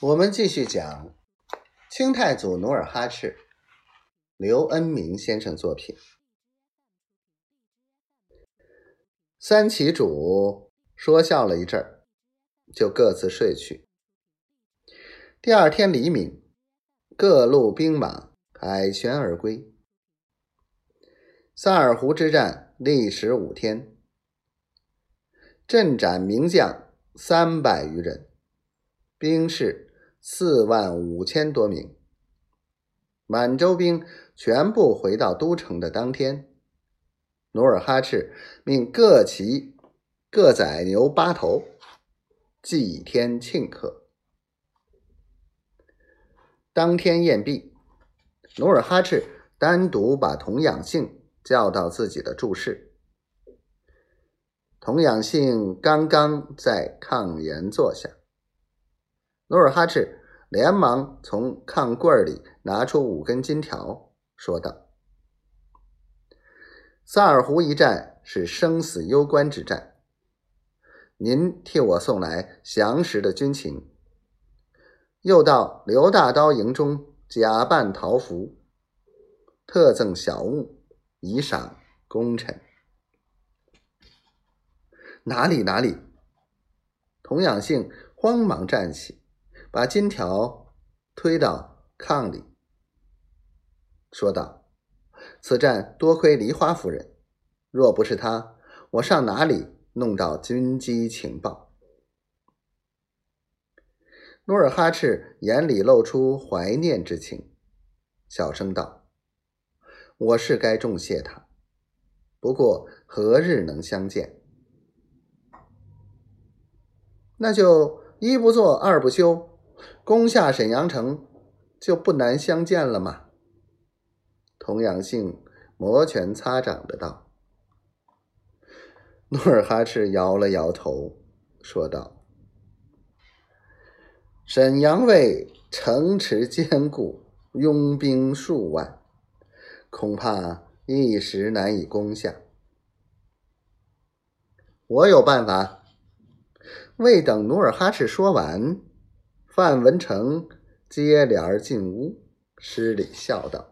我们继续讲清太祖努尔哈赤，刘恩明先生作品。三旗主说笑了一阵儿，就各自睡去。第二天黎明，各路兵马凯旋而归。萨尔浒之战历时五天，阵斩名将三百余人，兵士。四万五千多名满洲兵全部回到都城的当天，努尔哈赤命各骑各宰牛八头，祭天庆贺。当天宴毕，努尔哈赤单独把童养性叫到自己的住室。童养性刚刚在炕沿坐下。努尔哈赤连忙从炕柜里拿出五根金条，说道：“萨尔浒一战是生死攸关之战，您替我送来详实的军情，又到刘大刀营中假扮桃符，特赠小物以赏功臣。哪里哪里！”童养性慌忙站起。把金条推到炕里，说道：“此战多亏梨花夫人，若不是她，我上哪里弄到军机情报？”努尔哈赤眼里露出怀念之情，小声道：“我是该重谢他，不过何日能相见？那就一不做二不休。”攻下沈阳城，就不难相见了吗？童养性摩拳擦掌的道。努尔哈赤摇了摇头，说道：“沈阳卫城池坚固，拥兵数万，恐怕一时难以攻下。我有办法。”未等努尔哈赤说完。范文成接帘进屋，施礼笑道：“